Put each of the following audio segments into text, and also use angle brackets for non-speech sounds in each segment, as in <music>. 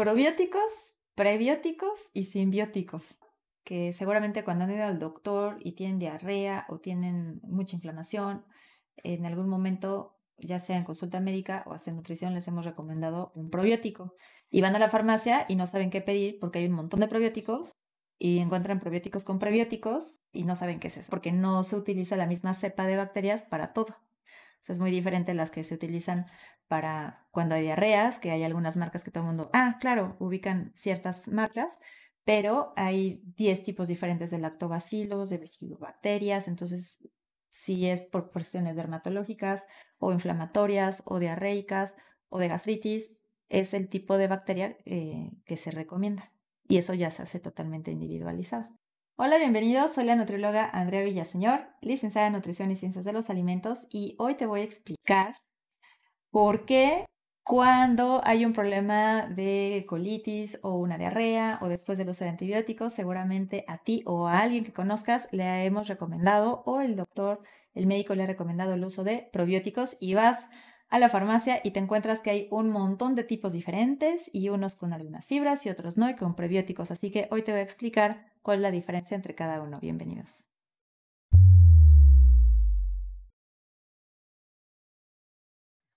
probióticos, prebióticos y simbióticos, que seguramente cuando han ido al doctor y tienen diarrea o tienen mucha inflamación, en algún momento, ya sea en consulta médica o en nutrición, les hemos recomendado un probiótico. Y van a la farmacia y no saben qué pedir porque hay un montón de probióticos y encuentran probióticos con prebióticos y no saben qué es eso, porque no se utiliza la misma cepa de bacterias para todo. O es muy diferente las que se utilizan para cuando hay diarreas, que hay algunas marcas que todo el mundo, ah, claro, ubican ciertas marcas, pero hay 10 tipos diferentes de lactobacilos, de bacterias, entonces si es por cuestiones dermatológicas o inflamatorias o diarreicas o de gastritis, es el tipo de bacteria eh, que se recomienda. Y eso ya se hace totalmente individualizado. Hola, bienvenidos. Soy la nutrióloga Andrea Villaseñor, licenciada en Nutrición y Ciencias de los Alimentos, y hoy te voy a explicar por qué cuando hay un problema de colitis o una diarrea o después del uso de antibióticos, seguramente a ti o a alguien que conozcas le hemos recomendado o el doctor, el médico le ha recomendado el uso de probióticos y vas a la farmacia y te encuentras que hay un montón de tipos diferentes y unos con algunas fibras y otros no y con prebióticos. Así que hoy te voy a explicar cuál es la diferencia entre cada uno. Bienvenidos.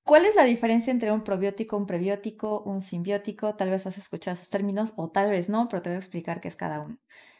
¿Cuál es la diferencia entre un probiótico, un prebiótico, un simbiótico? Tal vez has escuchado esos términos o tal vez no, pero te voy a explicar qué es cada uno.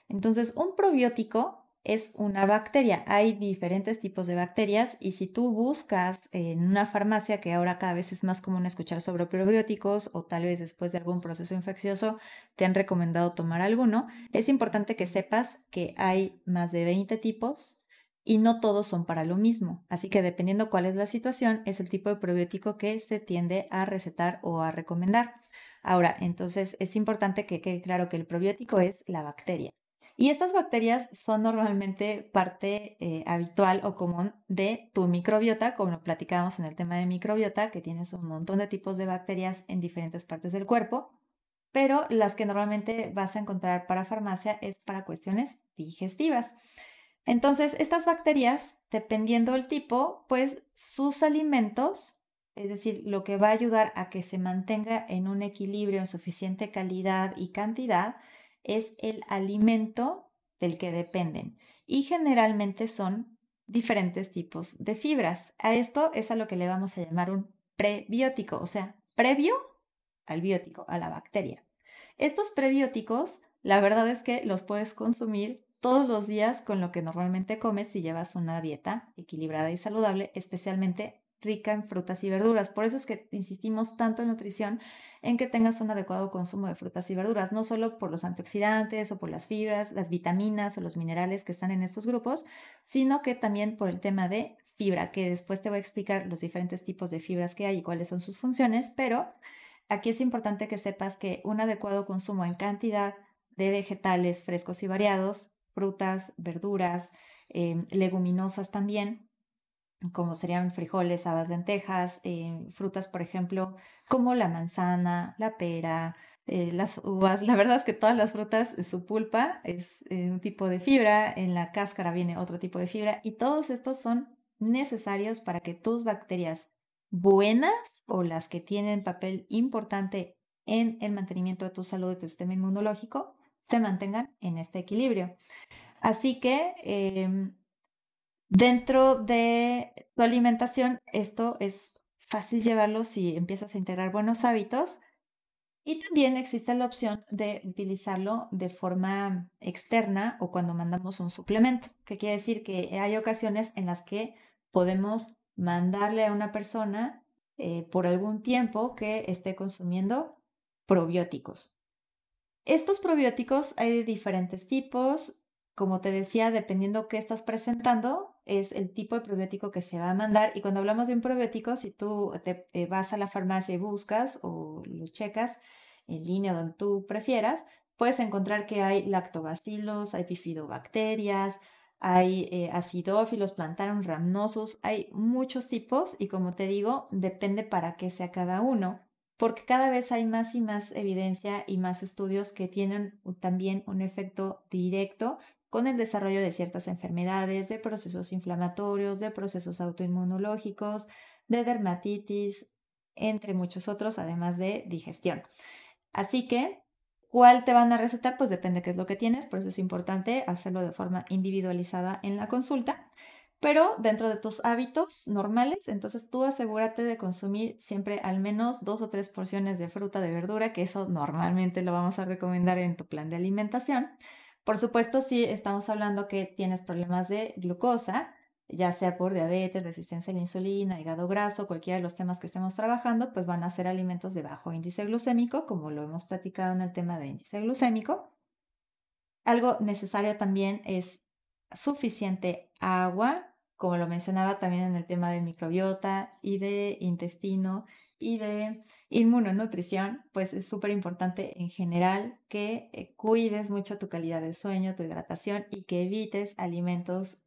Entonces, un probiótico es una bacteria. Hay diferentes tipos de bacterias y si tú buscas en una farmacia, que ahora cada vez es más común escuchar sobre probióticos o tal vez después de algún proceso infeccioso te han recomendado tomar alguno, es importante que sepas que hay más de 20 tipos y no todos son para lo mismo. Así que dependiendo cuál es la situación, es el tipo de probiótico que se tiende a recetar o a recomendar. Ahora, entonces es importante que quede claro que el probiótico es la bacteria. Y estas bacterias son normalmente parte eh, habitual o común de tu microbiota, como lo platicábamos en el tema de microbiota, que tienes un montón de tipos de bacterias en diferentes partes del cuerpo, pero las que normalmente vas a encontrar para farmacia es para cuestiones digestivas. Entonces, estas bacterias, dependiendo del tipo, pues sus alimentos, es decir, lo que va a ayudar a que se mantenga en un equilibrio en suficiente calidad y cantidad, es el alimento del que dependen y generalmente son diferentes tipos de fibras. A esto es a lo que le vamos a llamar un prebiótico, o sea, previo al biótico, a la bacteria. Estos prebióticos, la verdad es que los puedes consumir todos los días con lo que normalmente comes si llevas una dieta equilibrada y saludable, especialmente rica en frutas y verduras. Por eso es que insistimos tanto en nutrición en que tengas un adecuado consumo de frutas y verduras, no solo por los antioxidantes o por las fibras, las vitaminas o los minerales que están en estos grupos, sino que también por el tema de fibra, que después te voy a explicar los diferentes tipos de fibras que hay y cuáles son sus funciones, pero aquí es importante que sepas que un adecuado consumo en cantidad de vegetales frescos y variados, frutas, verduras, em, leguminosas también, como serían frijoles, habas, lentejas, eh, frutas, por ejemplo, como la manzana, la pera, eh, las uvas. La verdad es que todas las frutas, su pulpa es eh, un tipo de fibra, en la cáscara viene otro tipo de fibra y todos estos son necesarios para que tus bacterias buenas o las que tienen papel importante en el mantenimiento de tu salud, de tu sistema inmunológico, se mantengan en este equilibrio. Así que em, Dentro de tu alimentación, esto es fácil llevarlo si empiezas a integrar buenos hábitos. Y también existe la opción de utilizarlo de forma externa o cuando mandamos un suplemento, que quiere decir que hay ocasiones en las que podemos mandarle a una persona eh, por algún tiempo que esté consumiendo probióticos. Estos probióticos hay de diferentes tipos, como te decía, dependiendo qué estás presentando, es el tipo de probiótico que se va a mandar. Y cuando hablamos de un probiótico, si tú te eh, vas a la farmacia y buscas o lo checas en línea donde tú prefieras, puedes encontrar que hay lactobacilos, hay bifidobacterias, hay eh, acidófilos, plantarum rhamnosus, hay muchos tipos y como te digo, depende para qué sea cada uno, porque cada vez hay más y más evidencia y más estudios que tienen también un efecto directo con el desarrollo de ciertas enfermedades, de procesos inflamatorios, de procesos autoinmunológicos, de dermatitis, entre muchos otros, además de digestión. Así que, ¿cuál te van a recetar? Pues depende qué es lo que tienes, por eso es importante hacerlo de forma individualizada en la consulta. Pero dentro de tus hábitos normales, entonces tú asegúrate de consumir siempre al menos dos o tres porciones de fruta, de verdura, que eso normalmente lo vamos a recomendar en tu plan de alimentación. Por supuesto, si estamos hablando que tienes problemas de glucosa, ya sea por diabetes, resistencia a la insulina, hígado graso, cualquiera de los temas que estemos trabajando, pues van a ser alimentos de bajo índice glucémico, como lo hemos platicado en el tema de índice glucémico. Algo necesario también es suficiente agua, como lo mencionaba también en el tema de microbiota y de intestino y de inmunonutrición, pues es súper importante en general que eh, cuides mucho tu calidad de sueño, tu hidratación y que evites alimentos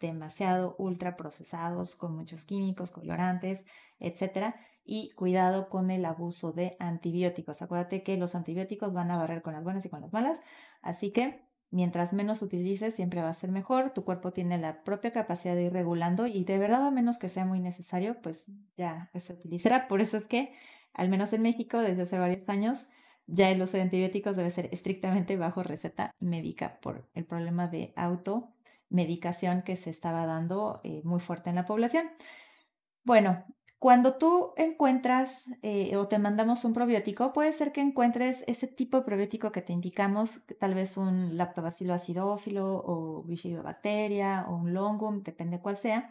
demasiado ultra procesados con muchos químicos, colorantes, etcétera. Y cuidado con el abuso de antibióticos. Acuérdate que los antibióticos van a barrer con las buenas y con las malas. Así que Mientras menos utilices, siempre va a ser mejor. Tu cuerpo tiene la propia capacidad de ir regulando y de verdad, a menos que sea muy necesario, pues ya se utilizará. Por eso es que, al menos en México, desde hace varios años, ya el uso de antibióticos debe ser estrictamente bajo receta médica por el problema de automedicación que se estaba dando eh, muy fuerte en la población. Bueno, cuando tú encuentras eh, o te mandamos un probiótico, puede ser que encuentres ese tipo de probiótico que te indicamos, tal vez un lactobacilo acidófilo o bifidobacteria o un longum, depende cuál sea.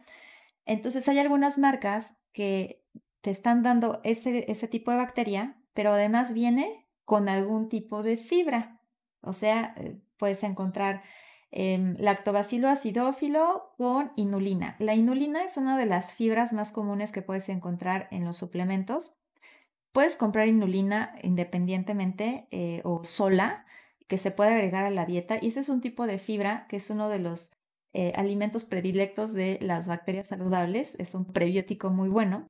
Entonces hay algunas marcas que te están dando ese, ese tipo de bacteria, pero además viene con algún tipo de fibra. O sea, eh, puedes encontrar Em, lactobacilo acidófilo con inulina. La inulina es una de las fibras más comunes que puedes encontrar en los suplementos. Puedes comprar inulina independientemente eh, o sola, que se puede agregar a la dieta. Y ese es un tipo de fibra que es uno de los eh, alimentos predilectos de las bacterias saludables. Es un prebiótico muy bueno.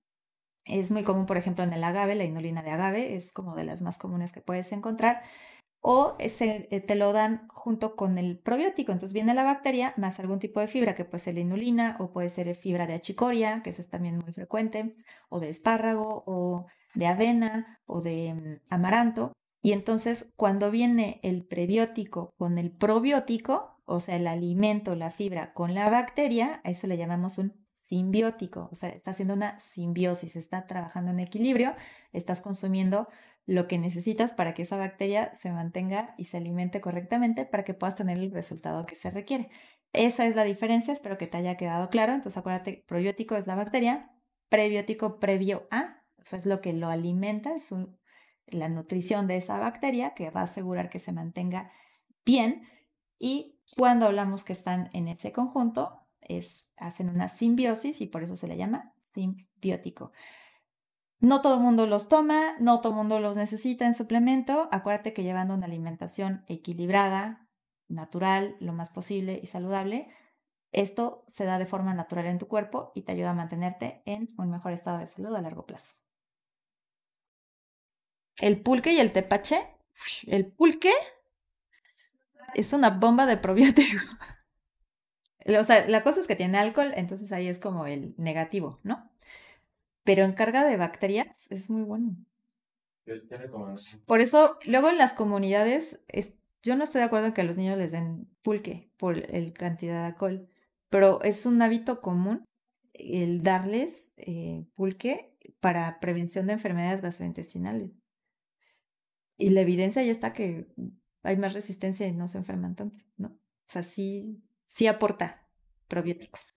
Es muy común, por ejemplo, en el agave, la inulina de agave es como de las más comunes que puedes encontrar o eh, te lo dan junto con el probiótico. Entonces viene la bacteria más algún tipo de fibra que puede ser la inulina o puede ser fibra de achicoria, que es también muy frecuente, o de espárrago o de avena o de mm, amaranto. Y entonces cuando viene el prebiótico con el probiótico, o sea, el alimento, la fibra con la bacteria, a eso le llamamos un simbiótico, o sea, está haciendo una simbiosis, está trabajando en equilibrio, estás consumiendo lo que necesitas para que esa bacteria se mantenga y se alimente correctamente para que puedas tener el resultado que se requiere. Esa es la diferencia, espero que te haya quedado claro. Entonces acuérdate, probiótico es la bacteria, prebiótico previo a, o sea, es lo que lo alimenta, es la nutrición de esa bacteria que va a asegurar que se mantenga bien. Y cuando hablamos que están en ese conjunto, es, hacen una simbiosis y por eso se le llama simbiótico. No todo el mundo los toma, no todo el mundo los necesita en suplemento. Acuérdate que llevando una alimentación equilibrada, natural, lo más posible y saludable, esto se da de forma natural en tu cuerpo y te ayuda a mantenerte en un mejor estado de salud a largo plazo. El pulque y el tepache. El pulque es una bomba de probiótico. <laughs> O sea, la cosa es que tiene alcohol, entonces ahí es como el negativo, ¿no? Pero en carga de bacterias es muy bueno. Por eso, luego en las comunidades, yo no estoy de acuerdo en que a los niños les den pulque por el cantidad de alcohol, pero es un hábito común el darles eh, pulque para prevención de enfermedades gastrointestinales. Y la evidencia ya está que hay más resistencia y no se enferman tanto, ¿no? O sea, sí, sí aporta probióticos.